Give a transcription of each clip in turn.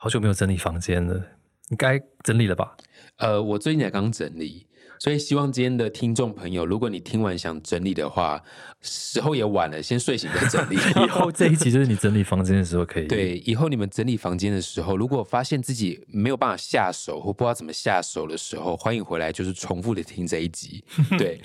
好久没有整理房间了，你该整理了吧？呃，我最近才刚整理。所以希望今天的听众朋友，如果你听完想整理的话，时候也晚了，先睡醒再整理。以后这一集就是你整理房间的时候可以。对，以后你们整理房间的时候，如果发现自己没有办法下手或不知道怎么下手的时候，欢迎回来，就是重复的听这一集。对，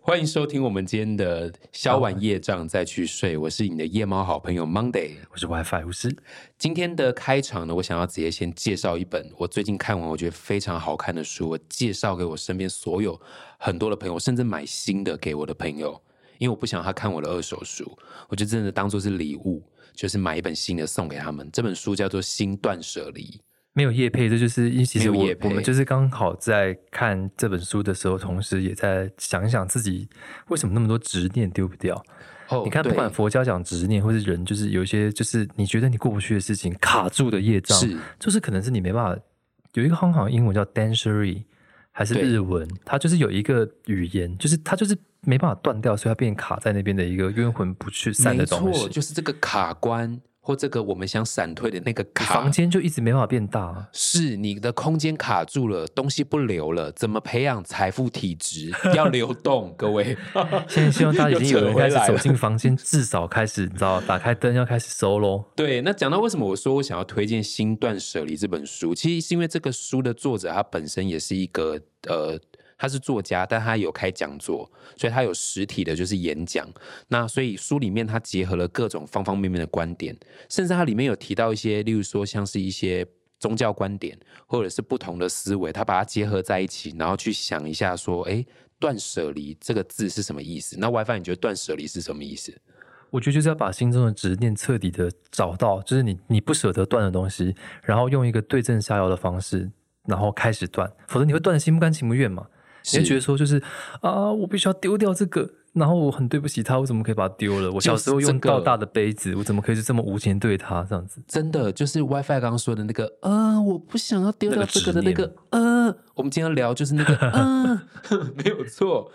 欢迎收听我们今天的消完业障再去睡。我是你的夜猫好朋友 Monday，我是 WiFi 巫师。今天的开场呢，我想要直接先介绍一本我最近看完我觉得非常好看的书，我介绍给我身边所有很多的朋友，甚至买新的给我的朋友，因为我不想他看我的二手书，我就真的当做是礼物，就是买一本新的送给他们。这本书叫做《新断舍离》，没有叶配，这就是因为其实我我们就是刚好在看这本书的时候，同时也在想一想自己为什么那么多执念丢不掉。你看，不管佛教讲执念，或是人，就是有一些，就是你觉得你过不去的事情，卡住的业障，是，就是可能是你没办法。有一个很好的英文叫 dancery，还是日文，它就是有一个语言，就是它就是没办法断掉，所以它变卡在那边的一个冤魂不去散的东西，就是这个卡关。或这个我们想闪退的那个卡，房间就一直没办法变大，是你的空间卡住了，东西不流了，怎么培养财富体质？要流动，各位。现在希望大家已经有人开始走进房间，至少开始你知道，打开灯要开始收喽。对，那讲到为什么我说我想要推荐《新断舍离》这本书，其实是因为这个书的作者他本身也是一个呃。他是作家，但他有开讲座，所以他有实体的，就是演讲。那所以书里面他结合了各种方方面面的观点，甚至他里面有提到一些，例如说像是一些宗教观点，或者是不同的思维，他把它结合在一起，然后去想一下说，哎，断舍离这个字是什么意思？那 WiFi 你觉得断舍离是什么意思？我觉得就是要把心中的执念彻底的找到，就是你你不舍得断的东西，然后用一个对症下药的方式，然后开始断，否则你会断的心不甘情不愿嘛。你会觉得说，就是啊，我必须要丢掉这个，然后我很对不起他，我怎么可以把它丢了？我小时候用到大的杯子，我怎么可以是这么无情对他这样子？真的，就是 WiFi 刚刚说的那个，呃，我不想要丢掉这个的那个，呃，我们今天聊就是那个，呃，没有错。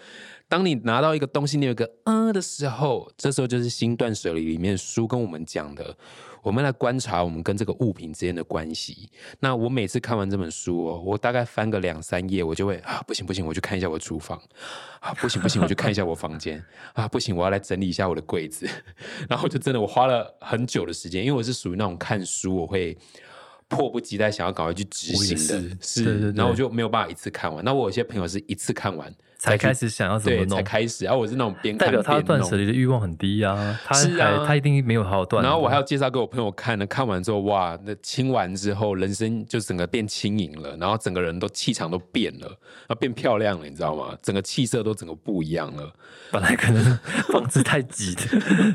当你拿到一个东西，你有个呃的时候，这时候就是新断舍离里面书跟我们讲的。我们来观察我们跟这个物品之间的关系。那我每次看完这本书哦，我大概翻个两三页，我就会啊，不行不行，我去看一下我厨房啊，不行不行，我去看一下我房间啊，不行，我要来整理一下我的柜子。然后就真的我花了很久的时间，因为我是属于那种看书我会迫不及待想要赶快去执行的，是，然后我就没有办法一次看完。那我有些朋友是一次看完。才开始想要怎么弄，才开始。然后我是那种边代表他断舍离的欲望很低啊，他是啊，他一定没有好好断。然后我还要介绍给我朋友看呢，看完之后哇，那清完之后，人生就整个变轻盈了，然后整个人都气场都变了，啊，变漂亮了，你知道吗？整个气色都整个不一样了。本来可能房子太挤的，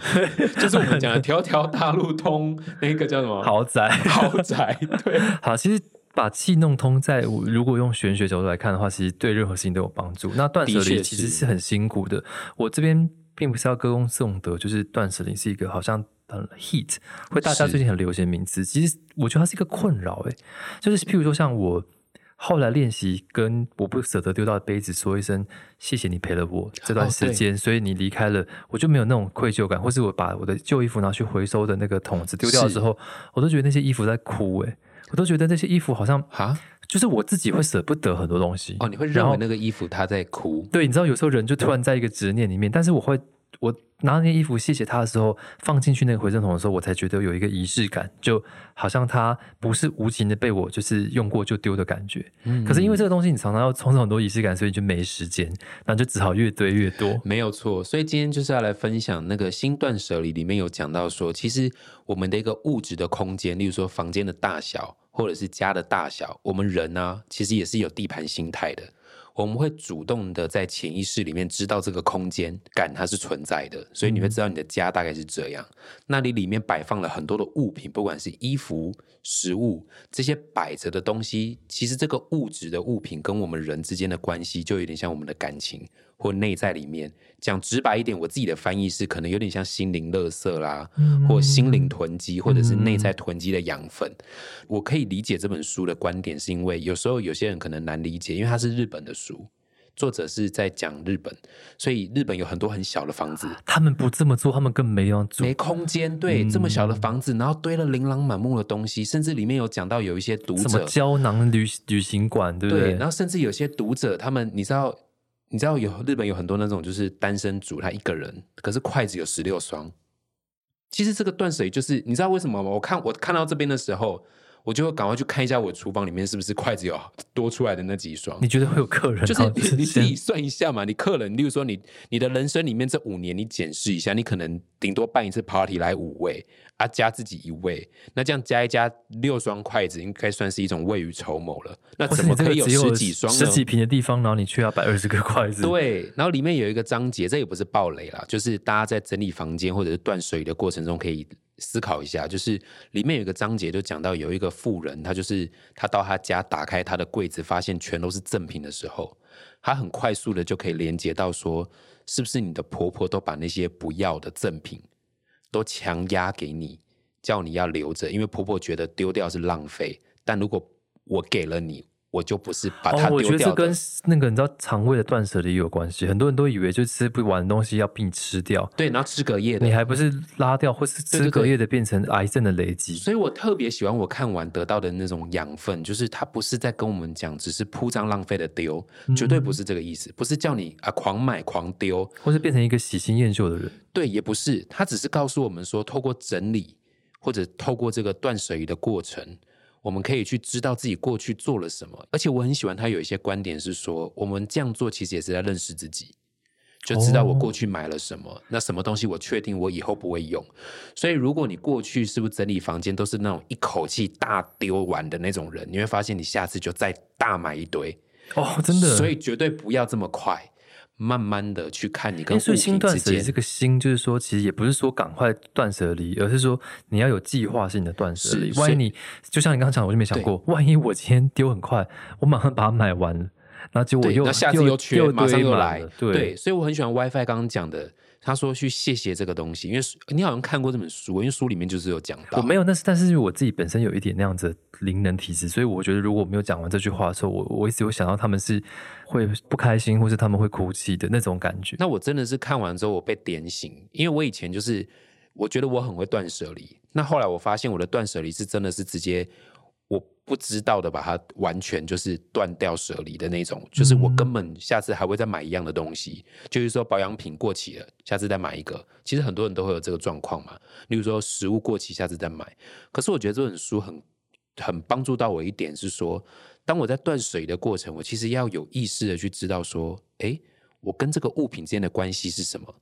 就是我们讲的条条大路通，那个叫什么豪宅？豪宅。对，好，其实。把气弄通，在如果用玄学角度来看的话，其实对任何事情都有帮助。那断舍离其实是很辛苦的。我这边并不是要歌功颂德，就是断舍离是一个好像很 heat，会大家最近很流行的名词。其实我觉得它是一个困扰，诶，就是譬如说像我后来练习，跟我不舍得丢掉的杯子说一声谢谢你陪了我这段时间，所以你离开了，我就没有那种愧疚感，或是我把我的旧衣服拿去回收的那个桶子丢掉之后，我都觉得那些衣服在哭，哎。我都觉得那些衣服好像啊，就是我自己会舍不得很多东西哦。你会认为那个衣服它在哭？对，你知道有时候人就突然在一个执念里面，但是我会我拿那件衣服谢谢他的时候，放进去那个回收桶的时候，我才觉得有一个仪式感，就好像它不是无情的被我就是用过就丢的感觉。嗯，可是因为这个东西你常常要充很多仪式感，所以就没时间，那就只好越堆越多。没有错，所以今天就是要来分享那个新断舍离里面有讲到说，其实我们的一个物质的空间，例如说房间的大小。或者是家的大小，我们人呢，其实也是有地盘心态的。我们会主动的在潜意识里面知道这个空间感它是存在的，所以你会知道你的家大概是这样。那你里面摆放了很多的物品，不管是衣服、食物这些摆着的东西，其实这个物质的物品跟我们人之间的关系，就有点像我们的感情。或内在里面讲直白一点，我自己的翻译是可能有点像心灵垃圾啦，或心灵囤积，或者是内在囤积的养分。我可以理解这本书的观点，是因为有时候有些人可能难理解，因为它是日本的书，作者是在讲日本，所以日本有很多很小的房子，他们不这么做，他们根本没有住，没空间。对，这么小的房子，然后堆了琳琅满目的东西，甚至里面有讲到有一些读者什么胶囊旅旅行馆，对不对？然后甚至有些读者，他们你知道，你知道有日本有很多那种就是单身族，他一个人，可是筷子有十六双。其实这个断水就是你知道为什么吗？我看我看到这边的时候。我就会赶快去看一下我厨房里面是不是筷子有多出来的那几双。你觉得会有客人？就是你自己算一下嘛，你客人，例如说你你的人生里面这五年，你检视一下，你可能顶多办一次 party 来五位。啊，加自己一位，那这样加一加六双筷子，应该算是一种未雨绸缪了。那怎么可以有十几双、十几平的地方，然后你却要摆二十个筷子？对，然后里面有一个章节，这也不是暴雷啦，就是大家在整理房间或者是断水的过程中，可以思考一下。就是里面有一个章节，就讲到有一个富人，他就是他到他家打开他的柜子，发现全都是赠品的时候，他很快速的就可以连接到说，是不是你的婆婆都把那些不要的赠品？都强压给你，叫你要留着，因为婆婆觉得丢掉是浪费。但如果我给了你。我就不是把它丢掉。我觉得这跟那个你知道肠胃的断舍离有关系。很多人都以为就吃不完的东西要并吃掉，对，然后吃隔夜的，你还不是拉掉，或是吃隔夜的变成癌症的累积。所以我特别喜欢我看完得到的那种养分，就是他不是在跟我们讲，只是铺张浪费的丢，绝对不是这个意思，不是叫你啊狂买狂丢，或是变成一个喜新厌旧的人。对，也不是，他只是告诉我们说，透过整理或者透过这个断舍离的过程。我们可以去知道自己过去做了什么，而且我很喜欢他有一些观点是说，我们这样做其实也是在认识自己，就知道我过去买了什么，那什么东西我确定我以后不会用。所以如果你过去是不是整理房间都是那种一口气大丢完的那种人，你会发现你下次就再大买一堆哦，真的。所以绝对不要这么快。慢慢的去看你跟所以心断舍离这个心，就是说，其实也不是说赶快断舍离，而是说你要有计划性的断舍离。万一你就像你刚刚讲，我就没想过，万一我今天丢很快，我马上把它买完，然后结果又下次又缺，马上又来。对，所以我很喜欢 WiFi 刚刚讲的。他说去谢谢这个东西，因为你好像看过这本书，因为书里面就是有讲到。我没有，但是但是我自己本身有一点那样子灵能体质，所以我觉得如果我没有讲完这句话的时候，我我一直有想到他们是会不开心，或是他们会哭泣的那种感觉。那我真的是看完之后我被点醒，因为我以前就是我觉得我很会断舍离，那后来我发现我的断舍离是真的是直接。不知道的，把它完全就是断掉舍离的那种，就是我根本下次还会再买一样的东西，就是说保养品过期了，下次再买一个。其实很多人都会有这个状况嘛，例如说食物过期，下次再买。可是我觉得这本书很很帮助到我一点是说，当我在断水的过程，我其实要有意识的去知道说，哎，我跟这个物品之间的关系是什么。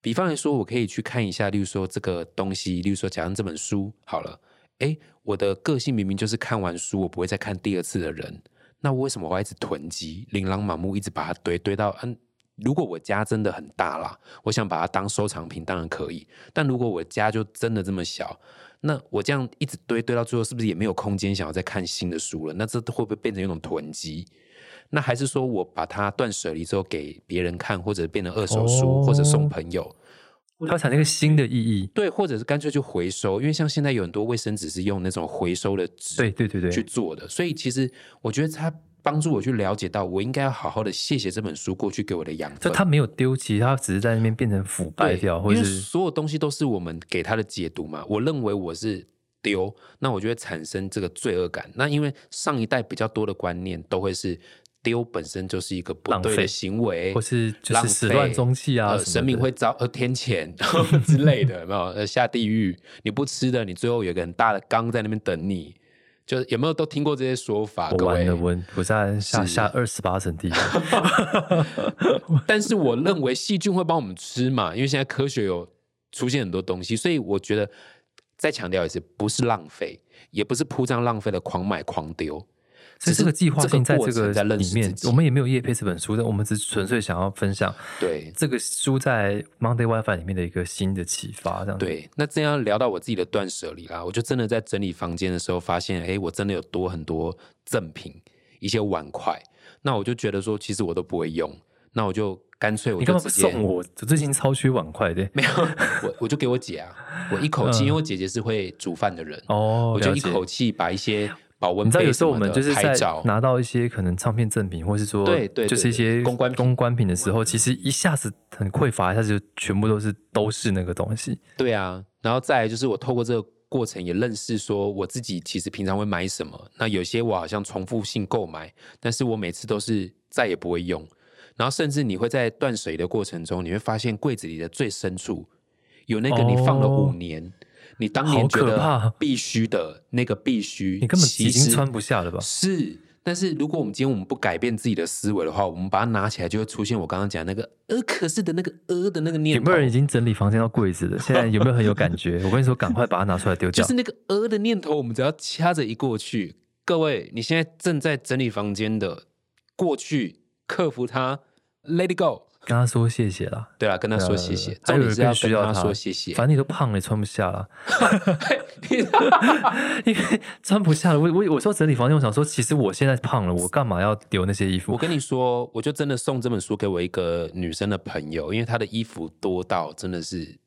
比方来说，我可以去看一下，例如说这个东西，例如说假如这本书好了。哎，我的个性明明就是看完书我不会再看第二次的人，那我为什么会一直囤积、琳琅满目，一直把它堆堆到？嗯，如果我家真的很大啦，我想把它当收藏品，当然可以。但如果我家就真的这么小，那我这样一直堆堆到最后，是不是也没有空间想要再看新的书了？那这会不会变成一种囤积？那还是说我把它断舍离之后给别人看，或者变成二手书，或者送朋友？它产生一个新的意义，对，或者是干脆就回收，因为像现在有很多卫生纸是用那种回收的纸，对对对对去做的，所以其实我觉得它帮助我去了解到，我应该要好好的谢谢这本书过去给我的养分。就它没有丢弃，它只是在那边变成腐败掉，或者是所有东西都是我们给它的解读嘛。我认为我是丢，那我就会产生这个罪恶感。那因为上一代比较多的观念都会是。丢本身就是一个不对的行为，或是就是始乱终弃啊，神明会遭呃 天谴 之类的，没有呃下地狱，你不吃的，你最后有一个很大的缸在那边等你，就是有没有都听过这些说法？我完了，我我在下下二十八层地狱。但是我认为细菌会帮我们吃嘛，因为现在科学有出现很多东西，所以我觉得再强调一次，不是浪费，也不是铺张浪费的狂买狂丢。所以这个计划性在这个里面，我们也没有叶配这本书，但我们只纯粹想要分享对这个书在 Monday WiFi 里面的一个新的启发。这样对，那这样聊到我自己的断舍离啦，我就真的在整理房间的时候发现，哎，我真的有多很多赠品，一些碗筷，那我就觉得说，其实我都不会用，那我就干脆我你干嘛不送我？我最近超缺碗筷的，没有，我我就给我姐啊，我一口气，因为我姐姐是会煮饭的人哦，我就一口气把一些。保温杯你知道有时候我们就是在拍照拿到一些可能唱片赠品，或是说对对对就是一些公关品公关品的时候，其实一下子很匮乏，一下子就全部都是都是那个东西。对啊，然后再来就是我透过这个过程也认识说我自己其实平常会买什么，那有些我好像重复性购买，但是我每次都是再也不会用，然后甚至你会在断水的过程中，你会发现柜子里的最深处有那个你放了哦五年。你当好年觉得 必须的那个必须，你根本已经穿不下了吧？是，但是如果我们今天我们不改变自己的思维的话，我们把它拿起来，就会出现我刚刚讲那个呃，可是的那个呃的那个念头。有没有人已经整理房间到柜子了？现在有没有很有感觉？我跟你说，赶快把它拿出来丢掉。就是那个呃的念头，我们只要掐着一过去。各位，你现在正在整理房间的过去，克服它，Let it go。跟他说谢谢啦。对啊，跟他说谢谢。还有人重点是要需要跟他说谢谢。反正你都胖了，也穿不下了。因为穿不下了，我我我说整理房间，我想说，其实我现在胖了，我干嘛要丢那些衣服？我跟你说，我就真的送这本书给我一个女生的朋友，因为她的衣服多到真的是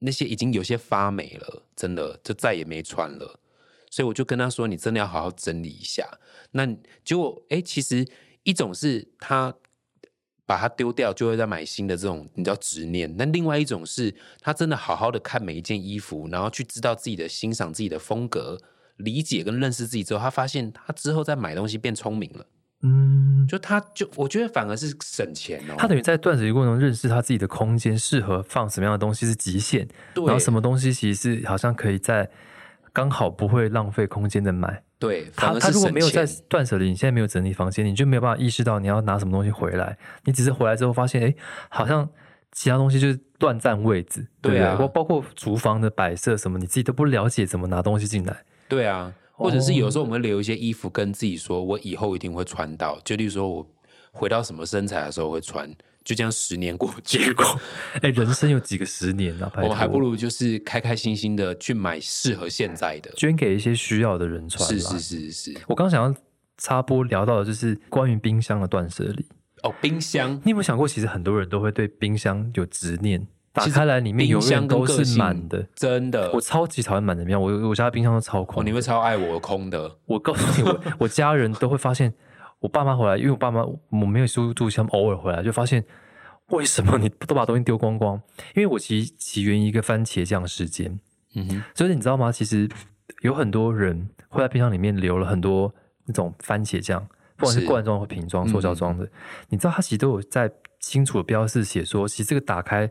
那些已经有些发霉了，真的就再也没穿了。所以我就跟她说，你真的要好好整理一下。那结果，哎，其实一种是她把它丢掉，就会再买新的这种，你知道执念；那另外一种是他真的好好的看每一件衣服，然后去知道自己的欣赏自己的风格。理解跟认识自己之后，他发现他之后再买东西变聪明了。嗯，就他就我觉得反而是省钱哦。他等于在断舍离过程中认识他自己的空间，适合放什么样的东西是极限，然后什么东西其实是好像可以在刚好不会浪费空间的买。对，他他如果没有在钱断舍离，你现在没有整理房间，你就没有办法意识到你要拿什么东西回来。你只是回来之后发现，哎，好像其他东西就是乱占位置，对啊对？包包括厨房的摆设什么，你自己都不了解怎么拿东西进来。对啊，或者是有时候我们会留一些衣服跟自己说，我以后一定会穿到。就例如说我回到什么身材的时候会穿，就这样十年过去，结果，哎，人生有几个十年啊？我们还不如就是开开心心的去买适合现在的。捐给一些需要的人穿。是是。是是，我刚想要插播聊到的就是关于冰箱的断舍离。哦，冰箱你有没有想过，其实很多人都会对冰箱有执念，打开来里面永冰箱远都是满的。真的我，超级讨厌满的冰箱，我我家冰箱都超哦，空的。你会超爱我空的，我告诉你，我我家人都会发现，我爸妈回来，因为我爸妈我没有住住，他们偶尔回来就发现，为什么你 都把东西丢光光？因为我其实起源于一个番茄酱事件，嗯哼，所以你知道吗？其实有很多人会在冰箱里面留了很多那种番茄酱，不管是是。罐装或瓶装、塑胶装的，你知道它其实都有在清楚的标示写说，其实这个打开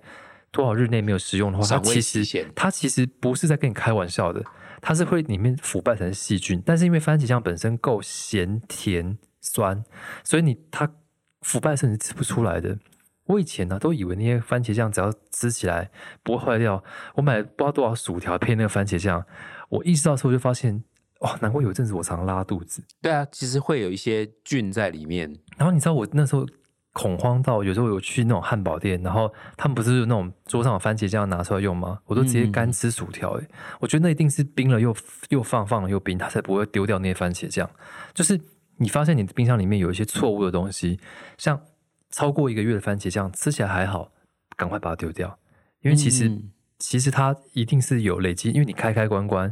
多少日内没有食用的话，它其实它其实不是在跟你开玩笑的，它是会里面腐败成细菌，但是因为番茄酱本身够咸、甜、酸，所以你它腐败是你吃不出来的。我以前呢、都以为那些番茄酱只要吃起来不会坏掉，我买了不知道多少薯条配那个番茄酱，我意识到之后就发现，哇，难怪有一阵子我常拉肚子。对啊，其实会有一些菌在里面，然后你知道我那时候恐慌到，有时候有去那种汉堡店，然后他们不是有那种桌上有番茄酱拿出来用吗？我都直接干吃薯条、欸。我觉得那一定是冰了又又放，放了又冰，它才不会丢掉那些番茄酱。就是你发现你的冰箱里面有一些错误的东西，像超过一个月的番茄酱吃起来还好，赶快把它丢掉，因为其实、嗯其实它一定是有累积，因为你开开关关，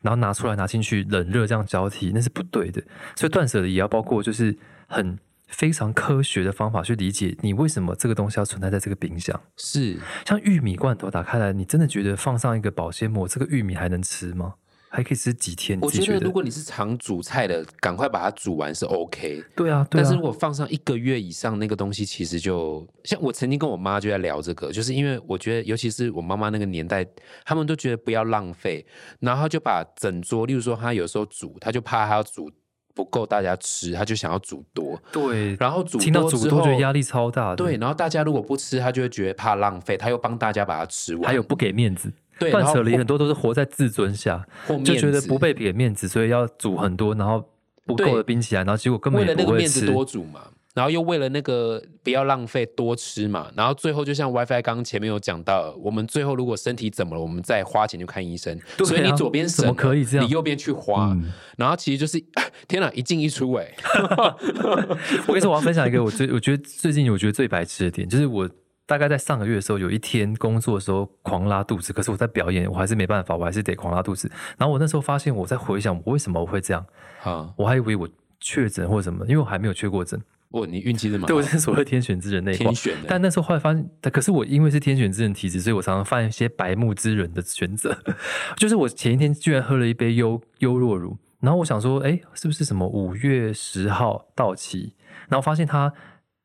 然后拿出来拿进去，冷热这样交替，那是不对的。所以断舍离也要包括就是很非常科学的方法去理解你为什么这个东西要存在在这个冰箱。是像玉米罐头打开来，你真的觉得放上一个保鲜膜，这个玉米还能吃吗？还可以吃几天？我觉觉得如果你是常煮菜的，赶快把它煮完是 OK。对啊，对啊，但是如果放上一个月以上，那个东西其实就像我曾经跟我妈就在聊这个，就是因为我觉得，尤其是我妈妈那个年代，他们都觉得不要浪费，然后就把整桌，例如说她有时候煮，她就怕她要煮不够大家吃，她就想要煮多，对，然后煮听到多之后煮多觉得压力超大的，对，，然后大家如果不吃，她就会觉得怕浪费，她又帮大家把它吃完，还有不给面子。对，断舍离很多都是活在自尊下，就觉得不被给面子，所以要煮很多，然后不够的冰起来，然后结果根本为了那个面子吃。多煮嘛，然后又为了那个不要浪费多吃嘛，然后最后就像 WiFi 刚刚前面有讲到，我们最后如果身体怎么了，我们再花钱去看医生，所以你左边省怎么可以这样你右边去花，嗯然后其实就是天哪，一进一出哎、我跟你说，我要分享一个我最我觉得最近我觉得最白痴的点，就是我大概在上个月的时候，有一天工作的时候狂拉肚子，可是我在表演，我还是没办法，我还是得狂拉肚子。然后我那时候发现，我在回想我为什么我会这样，啊，我还以为我确诊或者什么，因为我还没有确过诊。哇，你运气这么对，好我，是所谓天选之人那一挂天选的，但那时候后来发现，可是我因为是天选之人体质，所以我常常犯一些白目之人的选择。就是我前一天居然喝了一杯优优若乳，然后我想说，哎，是不是什么五月十号到期？然后发现它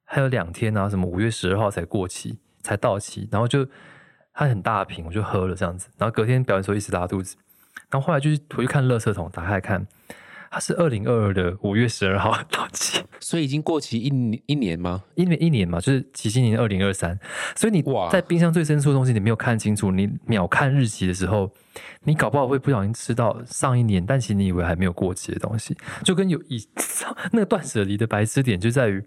还有两天啊，什么五月十二号才过期，才到期，然后就它很大瓶，我就喝了这样子。然后隔天表演的时候一直拉肚子，然后后来就是回去看垃圾桶，打开来看，它是二零二二的五月十二号 到期。所以已经过期一年一年吗？一年一年嘛，就是期新年二零二三，所以你在冰箱最深处的东西你没有看清楚，你秒看日期的时候，你搞不好会不小心吃到上一年，但其实你以为还没有过期的东西，就跟有一那个断舍离的白痴点就在于，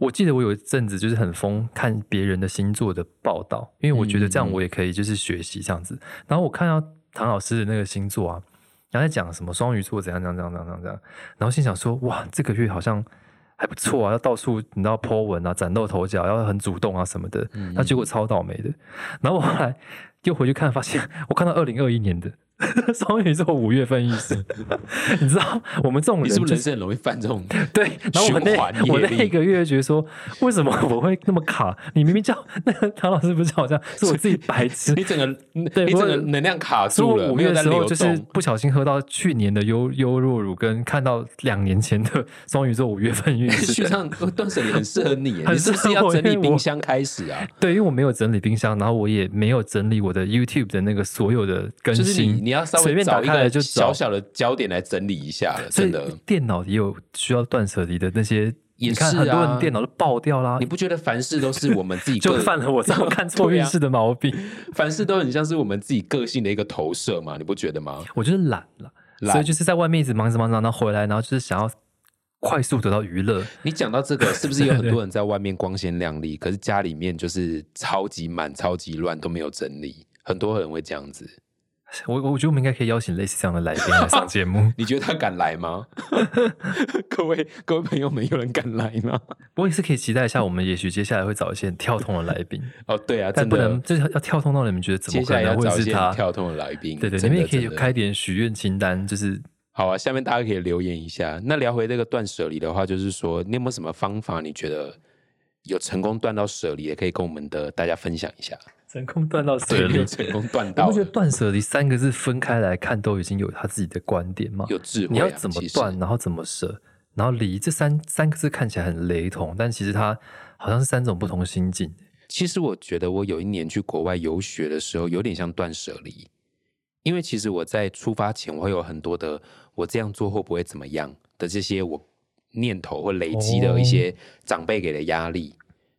我记得我有一阵子就是很疯看别人的星座的报道，因为我觉得这样我也可以就是学习这样子，然后我看到唐老师的那个星座啊。然后在讲什么双鱼座怎样怎样怎样怎样怎样，然后心想说哇，这个月好像还不错啊，要到处你知道 po 文啊，崭露头角，要很主动啊什么的。那结果超倒霉的。然后我后来又回去看，发现我看到二零二一年的 双鱼座五月份意思，你知道我们这种人就是是不是人生很容易犯这种？对，然后我那我那力个月觉得说，为什么 我会那么卡？你明明叫那个唐老师不是好像，是我自己白痴你。整个对你整我个能量卡住了，我五月的时候就是。不小心喝到去年的优优若乳，跟看到两年前的双鱼座五月份运势。续上断舍离很适合你耶，很你是不适合是要整理冰箱开始啊？对，因为我没有整理冰箱，然后我也没有整理我的 YouTube 的那个所有的更就是新，你你要稍随便打微找一个开就找小小的焦点来整理一下了，真的。电脑也有需要断舍离的那些。也你看是很多啊人电脑都爆掉啦你，不觉得凡事都是我们自己 就犯了我这样看错运 势的毛病。凡事都很像是我们自己个性的一个投射嘛？你不觉得吗？我就是懒了，懒所以就是在外面一直忙着忙着，然后回来，然后就是想要快速得到娱乐。你讲到这个，是不是有很多人在外面光鲜亮丽，可是家里面就是超级满、超级乱，都没有整理？很多人会这样子。我我觉得我们应该可以邀请类似这样的来宾来上节目。你觉得他敢来吗？各位各位朋友们，有人敢来吗？我也是可以期待一下，我们也许接下来会找一些很跳通的来宾，哦，对啊，但不能就是要跳通到你们觉得怎接下来么可能会要找一些是他？跳通的来宾。对对，你们也可以开点许愿清单，就是好啊，下面大家可以留言一下。那聊回这个断舍离的话，就是说，你有没有什么方法？你觉得有成功断到舍离，也可以跟我们的大家分享一下。成功断到舍对，离。成功断到了，你不觉得“断舍离”三个字分开来看，都已经有他自己的观点嘛？有智慧、啊？你要怎么断，然后怎么舍，然后离这三三个字看起来很雷同，但其实它好像是三种不同心境。其实我觉得我有一年去国外游学的时候，有点像断舍离，因为其实我在出发前，我会有很多的我这样做会不会怎么样的这些我念头或累积的一些长辈给的压力，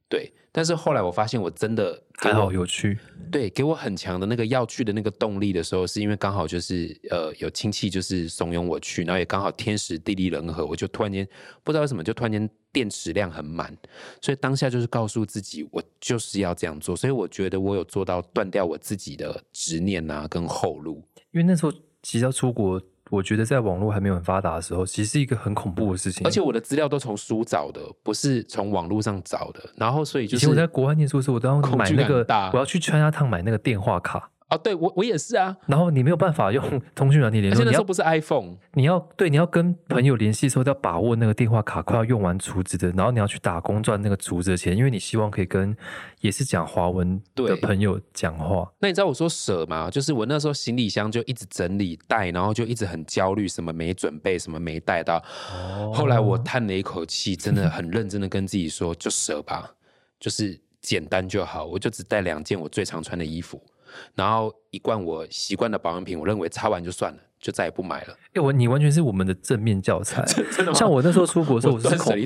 对。但是后来我发现，我真的给还好有趣，对给我很强的那个要去的那个动力的时候，是因为刚好就是呃有亲戚就是怂恿我去，然后也刚好天时地利人和，我就突然间不知道为什么就突然间电池量很满，所以当下就是告诉自己，我就是要这样做。所以我觉得我有做到断掉我自己的执念啊，跟后路。因为那时候其实要出国，我觉得在网络还没有很发达的时候，其实是一个很恐怖的事情。而且我的资料都从书找的，不是从网络上找的。然后所以就是以前我在国外念书的时候，我都要买那个我要去 China Town 买那个电话卡，哦，对我我也是啊，然后你没有办法用 通讯软体联络，那时候不是 iPhone，你要对你要跟朋友联系的时候，要把握那个电话卡快要用完储值的，然后你要去打工赚那个储值的钱，因为你希望可以跟也是讲华文的朋友讲话。那你知道我说舍吗？就是我那时候行李箱就一直整理带，然后就一直很焦虑，什么没准备，什么没带到。哦后来我叹了一口气，真的很认真的跟自己说，就舍吧，就是简单就好。我就只带两件我最常穿的衣服，然后一罐我习惯的保养品，我认为擦完就算了，就再也不买了。哎、我你完全是我们的正面教材。真的吗？像我那时候出国的时候，我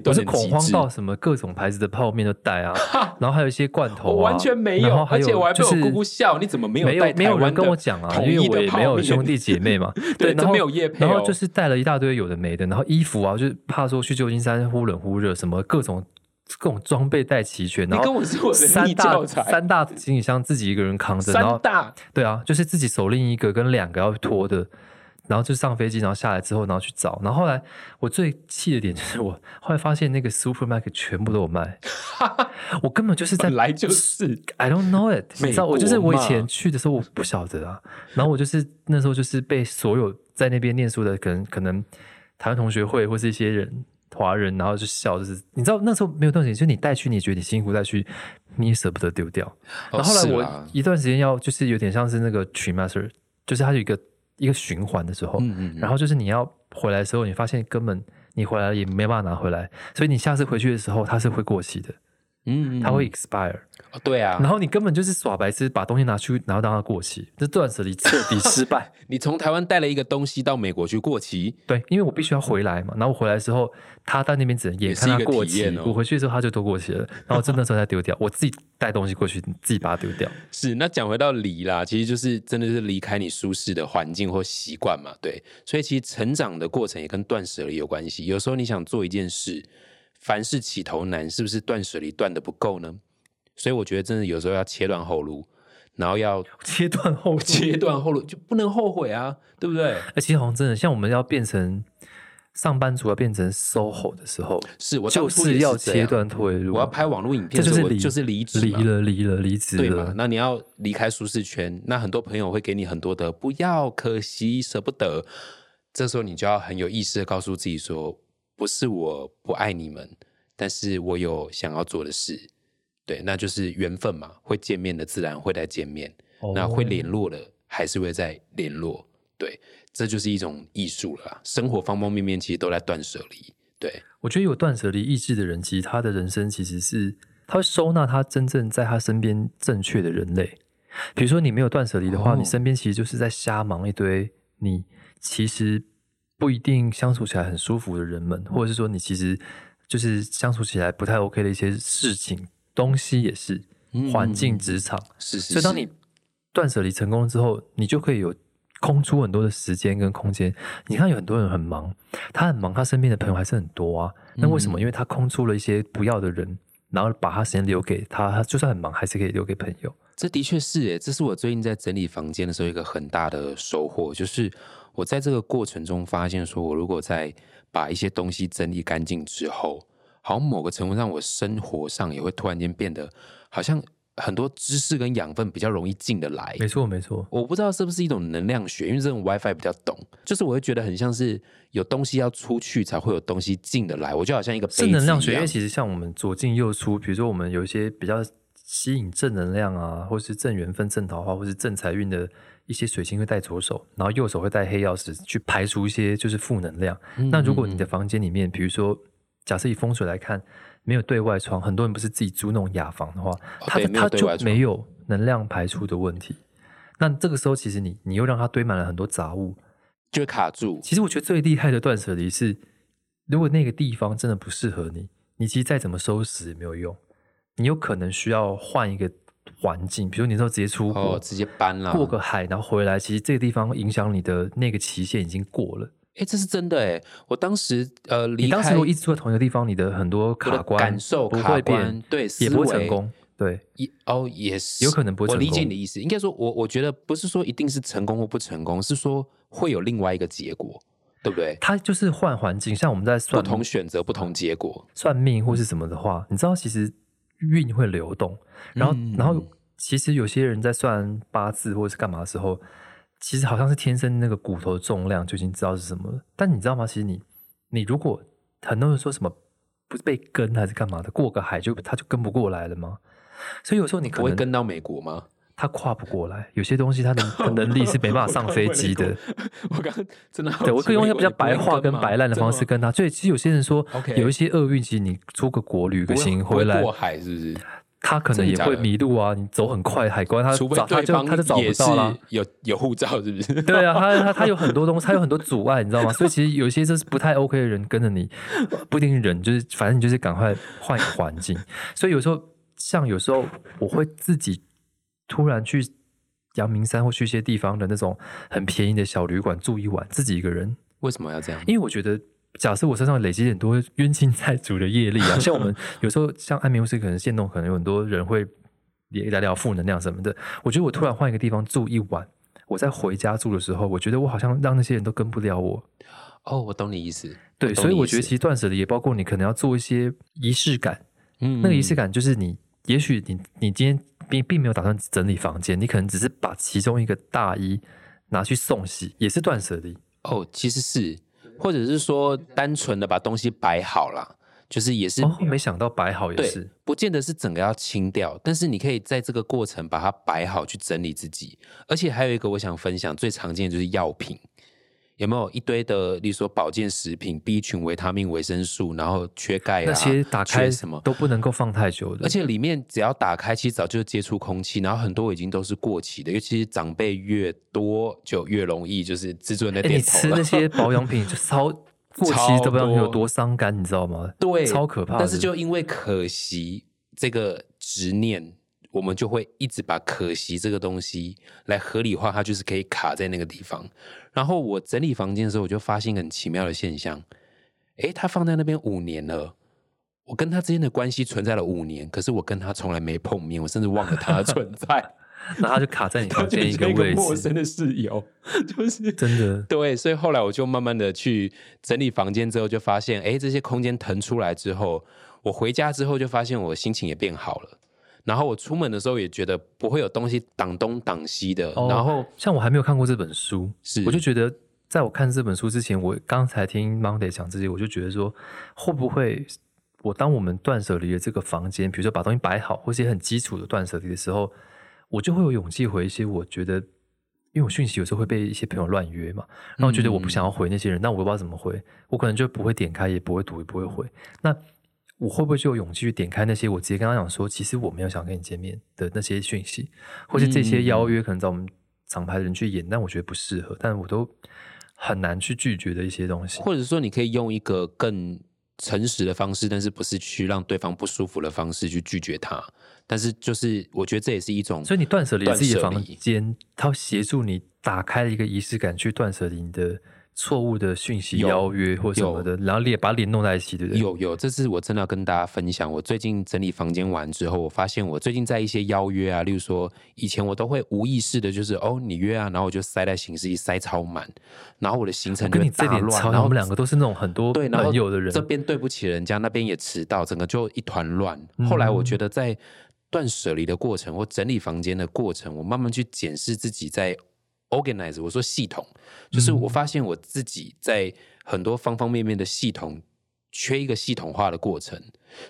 我是恐慌到什么各种牌子的泡面都带啊，然后还有一些罐头、啊，我完全没有，然后还有而且我还被就是我姑姑笑，你怎么没有没有没有人跟我讲啊，因为我也没有兄弟姐妹嘛，对然后没有业配哦然后就是带了一大堆有的没的，然后衣服啊，就是怕说去旧金山忽冷忽热，什么各种各种装备带齐全，然后你跟我是我的三大三大行李箱自己一个人扛着，然后三大。对啊，就是自己手拎一个跟两个要拖的。然后就上飞机，然后下来之后，然后去找，然后后来我最气的点就是 我后来发现那个 supermarket 全部都有卖，我根本就是在本来就是。I don't know it，你知道，我就是我以前去的时候我不晓得啊，然后我就是那时候就是被所有在那边念书的可能可能台湾同学会或是一些人华人，然后就笑，就是你知道那时候没有东西，就你带去你觉得你辛苦带去，你也舍不得丢掉。哦然后后来我一段时间要就是有点像是那个 tree master，就是它有一个一个循环的时候，嗯嗯嗯。然后就是你要回来的时候，你发现根本你回来了也没办法拿回来，所以你下次回去的时候它是会过期的，嗯，嗯它会 expire。哦对啊，然后你根本就是耍白痴，把东西拿去，然后让它过期，这断舍离 彻底失败。你从台湾带了一个东西到美国去过期，对，因为我必须要回来嘛，然后我回来之后，他在那边只能眼看它也是一个过期，哦。我回去的时候它就都过期了，然后真的时候再丢掉，我自己带东西过去，自己把它丢掉。是，那讲回到离啦，其实就是真的是离开你舒适的环境或习惯嘛，对，所以其实成长的过程也跟断舍离有关系。有时候你想做一件事，凡事起头难，是不是断水离断的不够呢？所以我觉得真的有时候要切断后路，然后要 切断后路切断后路，就不能后悔啊，对不对？而且好像真的，像我们要变成上班族，要变成 SOHO 的时候，是我就是要切断退路。我要拍网络影片就是就是离职离了，离了，离职对嘛了？。那你要离开舒适圈，那很多朋友会给你很多的不要、可惜、舍不得。这时候你就要很有意识的告诉自己说，不是我不爱你们，但是我有想要做的事。对，那就是缘分嘛，会见面的自然会再见面，哦那会联络的还是会再联络。对，这就是一种艺术了啦。生活方方面面其实都在断舍离。对，我觉得有断舍离意志的人，其实他的人生其实是他会收纳他真正在他身边正确的人类。比如说你没有断舍离的话，哦你身边其实就是在瞎忙一堆你其实不一定相处起来很舒服的人们，或者是说你其实就是相处起来不太 OK 的一些事情、东西也是嗯环境、职场。是是是。所以当你断舍离成功之后，你就可以有空出很多的时间跟空间。你看有很多人很忙，他很忙，他身边的朋友还是很多啊。那为什么？因为他空出了一些不要的人，然后把他时间留给他，他就算很忙，还是可以留给朋友。这的确是诶，这是我最近在整理房间的时候一个很大的收获，就是我在这个过程中发现，说我如果在把一些东西整理干净之后，好像某个程度上，我生活上也会突然间变得好像很多知识跟养分比较容易进得来。没错，没错。我不知道是不是一种能量学，因为这种 WiFi 比较懂，就是我会觉得很像是有东西要出去才会有东西进得来，我就好像一个正能量学，因为其实像我们左进右出，比如说我们有一些比较吸引正能量啊，或是正缘分、正桃花，或是正财运的一些水星会带左手，然后右手会带黑曜石去排除一些就是负能量。嗯那如果你的房间里面，比如说假设以风水来看，没有对外窗，很多人不是自己租那种雅房的话，它哦对没有它就没有能量排出的问题。那这个时候，其实你你又让它堆满了很多杂物，就会卡住。其实我觉得最厉害的断舍离是，如果那个地方真的不适合你，你其实再怎么收拾也没有用，你有可能需要换一个环境，比如你那时候直接出国，哦，直接搬了，过个海，然后回来，其实这个地方影响你的那个期限已经过了。哎、这是真的哎！我当时呃，离你当时开如果一直住在同一个地方，你的很多卡关感受不卡会变关，，对，也不会成功。对，也哦，也是有可能不会我理解你的意思，应该说我我觉得不是说一定是成功或不成功，是说会有另外一个结果，对不对？它就是换环境。像我们在算不同选择，不同结果。算命或是什么的话，你知道其实运会流动，然后、嗯然后其实有些人在算八字或者是干嘛的时候，其实好像是天生那个骨头的重量就已经知道是什么了。但你知道吗？其实你你如果很多人说什么不是被跟还是干嘛的，过个海就他就跟不过来了吗？所以有时候你可能不会跟到美国吗？他跨不过来，有些东西他的的 能力是没办法上飞机的。我刚刚真的好对，我可以用一些比较白话跟白烂的方式跟他。所以其实有些人说 OK 有一些厄运，其实你出个国旅个行回来过海是不是？他可能也会迷路啊。你走很快，海关他找他就他就找不到了。有有护照是不是？对啊，他他他有很多东西，他有很多阻碍，你知道吗？所以其实有一些就是不太 OK 的人跟着你，不一定人，就是反正你就是赶快换一个环境。所以有时候像有时候我会自己突然去阳明山或去一些地方的那种很便宜的小旅馆住一晚，自己一个人，为什么要这样？因为我觉得。假设我身上累积很多冤亲债主的业力啊，像我们 有时候像安眠巫师，可能线动，可能有很多人会也聊聊负能量什么的。我觉得我突然换一个地方住一晚，我在回家住的时候，我觉得我好像让那些人都跟不了我。哦，我懂你意思。对，所以我觉得其实断舍离也包括你可能要做一些仪式感。嗯那个仪式感就是你，也许你你今天并并没有打算整理房间，你可能只是把其中一个大衣拿去送洗，也是断舍离。哦，其实是，或者是说单纯的把东西摆好啦，就是也是、哦，没想到摆好也对是。，不见得是整个要清掉，但是你可以在这个过程把它摆好，去整理自己。而且还有一个我想分享，最常见的就是药品，有没有一堆的，例如说保健食品、B 群、维他命、维生素，然后缺钙啊，那些打开什么？都不能够放太久的，而且里面只要打开，其实早就接触空气，然后很多已经都是过期的。尤其是长辈越多，就越容易就是自尊的哎，点头了。你吃那些保养品 就超过期都不知道有多多伤肝，你知道吗？对，超可怕。但是就因为可惜这个执念，我们就会一直把可惜这个东西来合理化，它就是可以卡在那个地方。然后我整理房间的时候，我就发现很奇妙的现象，诶，它放在那边五年了。我跟他之间的关系存在了五年，可是我跟他从来没碰面，我甚至忘了他的存在。然后它就卡在你他房间一个个位置，陌生的室友，就是真的。对，所以后来我就慢慢的去整理房间之后，就发现，哎，这些空间腾出来之后，我回家之后就发现我心情也变好了。然后我出门的时候也觉得不会有东西挡东挡西的，哦然后像我还没有看过这本书，是我就觉得，在我看这本书之前，我刚才听 Monday 讲这些，我就觉得说，会不会我当我们断舍离的这个房间，比如说把东西摆好，或是很基础的断舍离的时候，我就会有勇气回一些我觉得，因为我讯息有时候会被一些朋友乱约嘛，那我觉得我不想要回那些人，那我不知道怎么回，我可能就不会点开，也不会读，也不会回。那我会不会就有勇气去点开那些我直接跟他讲说，其实我没有想跟你见面的那些讯息，或是这些邀约可能找我们厂牌的人去演，但我觉得不适合，但我都很难去拒绝的一些东西。或者说你可以用一个更诚实的方式，但是不是去让对方不舒服的方式去拒绝他。但是就是我觉得这也是一种，所以你断舍离自己的房间，它协助你打开了一个仪式感，去断舍离你的错误的讯息邀约或什么的，然后脸把脸弄在一起，对不对？有有，这次我真的要跟大家分享。我最近整理房间完之后，我发现我最近在一些邀约啊，例如说以前我都会无意识的，就是哦你约啊，然后我就塞在行事历塞超满，然后我的行程跟你这点然后我们两个都是那种很多对，然后朋友的人，这边对不起人家，那边也迟到，整个就一团乱。嗯后来我觉得在断舍离的过程或整理房间的过程，我慢慢去检视自己在 organize，我说系统，就是嗯我发现我自己在很多方方面面的系统缺一个系统化的过程，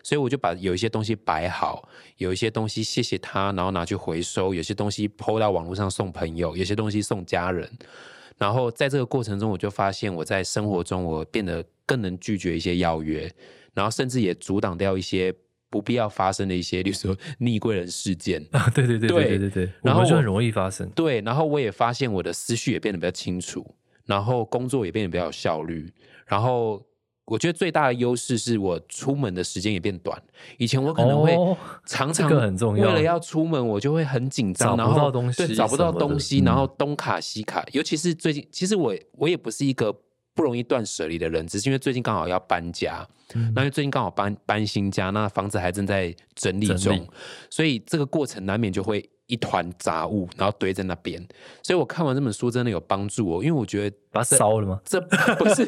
所以我就把有一些东西摆好，有一些东西谢谢他，然后拿去回收，有些东西抛到网络上送朋友，有些东西送家人。然后在这个过程中，我就发现我在生活中我变得更能拒绝一些邀约，然后甚至也阻挡掉一些不必要发生的一些，例如说逆贵人事件。啊，对对对对对对，然后就很容易发生。对，然后我也发现我的思绪也变得比较清楚，然后工作也变得比较有效率。然后我觉得最大的优势是我出门的时间也变短。以前我可能会，常常，这个很重要。为了要出门，我就会很紧张，然后找不到东西。对，找不到东西，然后东卡西卡，尤其是最近，其实我我也不是一个。不容易断舍离的人，只是因为最近刚好要搬家，嗯那因为最近刚好搬搬新家，那房子还正在整理整理中，所以这个过程难免就会一团杂物，然后堆在那边。所以我看完这本书真的有帮助我，因为我觉得把它烧了吗？这 不是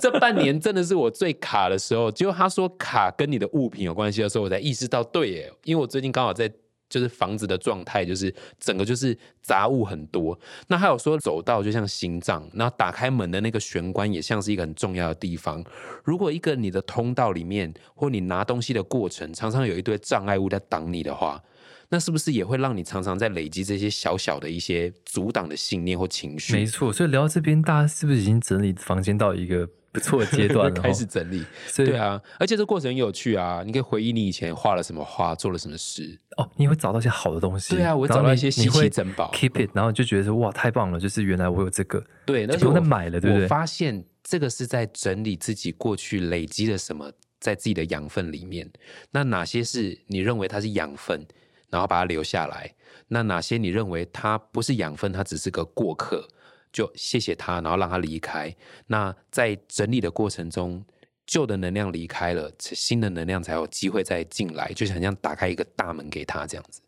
这半年真的是我最卡的时候。结果他说卡跟你的物品有关系的时候，我才意识到对耶，因为我最近刚好在。就是房子的状态，就是整个就是杂物很多。那还有说走道就像心脏，那打开门的那个玄关也像是一个很重要的地方。如果一个你的通道里面，或你拿东西的过程，常常有一堆障碍物在挡你的话，那是不是也会让你常常在累积这些小小的一些阻挡的信念或情绪？没错，所以聊到这边，大家是不是已经整理房间到一个不错的阶段 了？开始整理。对啊，而且这过程很有趣啊！你可以回忆你以前画了什么画，做了什么事。哦，你会找到一些好的东西。对啊我找到一些稀奇珍宝 keep it，然后就觉得说哇，太棒了，就是原来我有这个，对，就不用而且我再买了，对不我对？发现这个是在整理自己过去累积了什么，在自己的养分里面。那哪些是你认为它是养分，然后把它留下来？那哪些你认为它不是养分，它只是个过客？就谢谢他，然后让他离开。那在整理的过程中，旧的能量离开了，新的能量才有机会再进来，就很像打开一个大门给他这样子。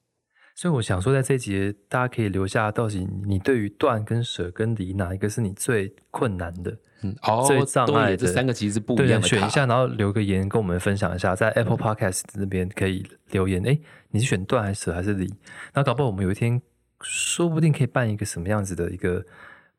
所以我想说，在这一节大家可以留下，到底你对于断跟舍跟离哪一个是你最困难的？嗯，哦，最障碍的这三个其实是不一样的选一下，然后留个言跟我们分享一下，在 Apple Podcast 那边可以留言。哎，你是选断还是舍还是离？那搞不好我们有一天说不定可以办一个什么样子的一个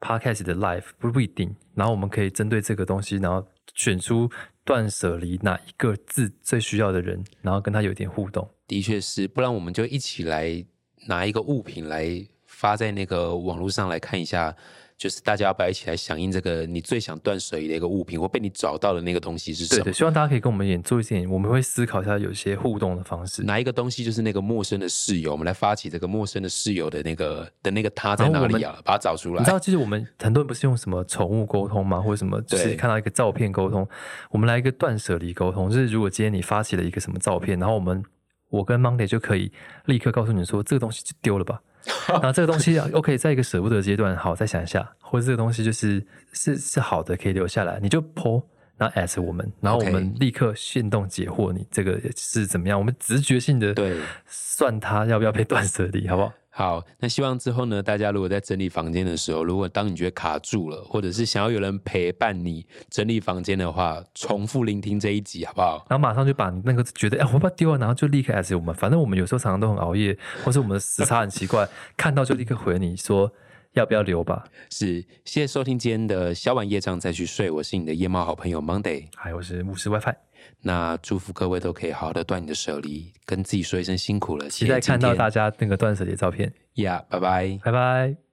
Podcast 的 life 不不一定。然后我们可以针对这个东西，然后选出断舍离哪一个字最需要的人，然后跟他有点互动。的确是，不然我们就一起来拿一个物品来发在那个网络上来看一下，就是大家要不要一起来响应这个你最想断舍离的一个物品，或被你找到的那个东西是什么？对对，希望大家可以跟我们演做一些，我们会思考一下有一些互动的方式。哪一个东西就是那个陌生的室友，我们来发起这个陌生的室友的那个的那个他在哪里啊？把它找出来。你知道，其实我们很多人不是用什么宠物沟通吗？或者什么，就是对看到一个照片沟通，我们来一个断舍离沟通。就是如果今天你发起了一个什么照片，然后我们我跟 Monday 就可以立刻告诉你说，这个东西就丢了吧。然后这个东西 OK，在一个舍不得阶段，好再想一下，或者这个东西就是是是好的，可以留下来，你就 po。然后 at 我们，然后我们立刻限动解惑你这个是怎么样？我们直觉性的对算它要不要被断舍离，好不好？好，那希望之后呢，大家如果在整理房间的时候，如果当你觉得卡住了，或者是想要有人陪伴你整理房间的话，重复聆听这一集，好不好？然后马上就把那个觉得哎，我要不要丢啊？然后就立刻 S 我们，反正我们有时候常常都很熬夜，或是我们的时差很奇怪，看到就立刻回你说要不要留吧。是，谢谢收听今天的小晚夜账再去睡，我是你的夜猫好朋友 Monday。还我是牧师 WiFi，那祝福各位都可以好好的断你的舍离，跟自己说一声辛苦了，期待看到大家家那个断舍离的照片，呀拜拜。拜拜。